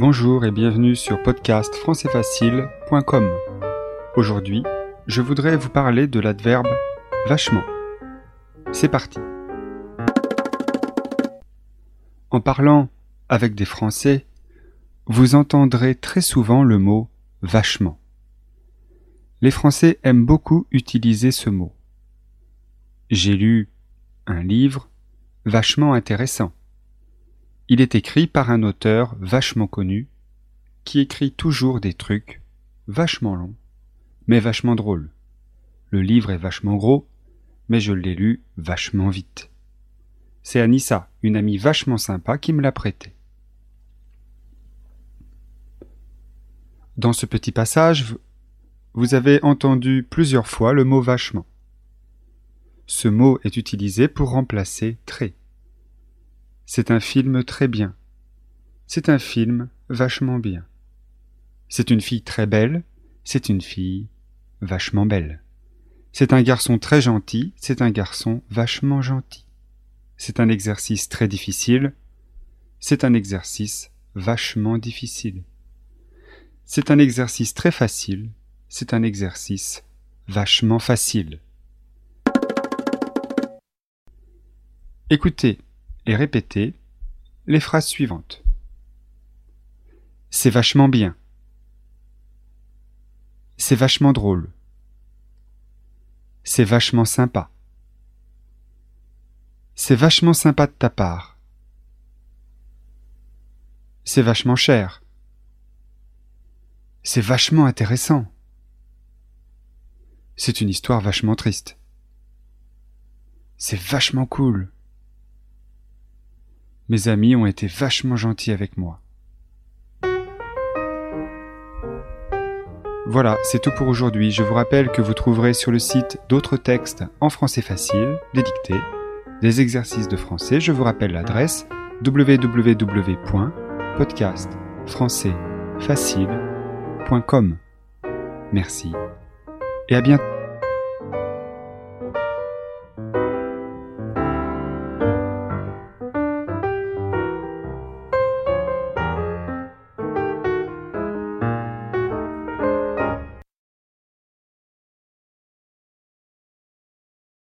Bonjour et bienvenue sur podcastfrançaisfacile.com. Aujourd'hui, je voudrais vous parler de l'adverbe vachement. C'est parti. En parlant avec des Français, vous entendrez très souvent le mot vachement. Les Français aiment beaucoup utiliser ce mot. J'ai lu un livre vachement intéressant. Il est écrit par un auteur vachement connu, qui écrit toujours des trucs vachement longs, mais vachement drôles. Le livre est vachement gros, mais je l'ai lu vachement vite. C'est Anissa, une amie vachement sympa, qui me l'a prêté. Dans ce petit passage, vous avez entendu plusieurs fois le mot vachement. Ce mot est utilisé pour remplacer très. C'est un film très bien. C'est un film vachement bien. C'est une fille très belle. C'est une fille vachement belle. C'est un garçon très gentil. C'est un garçon vachement gentil. C'est un exercice très difficile. C'est un exercice vachement difficile. C'est un exercice très facile. C'est un exercice vachement facile. Écoutez et répétez les phrases suivantes. C'est vachement bien. C'est vachement drôle. C'est vachement sympa. C'est vachement sympa de ta part. C'est vachement cher. C'est vachement intéressant. C'est une histoire vachement triste. C'est vachement cool. Mes amis ont été vachement gentils avec moi. Voilà, c'est tout pour aujourd'hui. Je vous rappelle que vous trouverez sur le site d'autres textes en français facile, des dictées, des exercices de français. Je vous rappelle l'adresse www.podcastfrançaisfacile.com. Merci et à bientôt.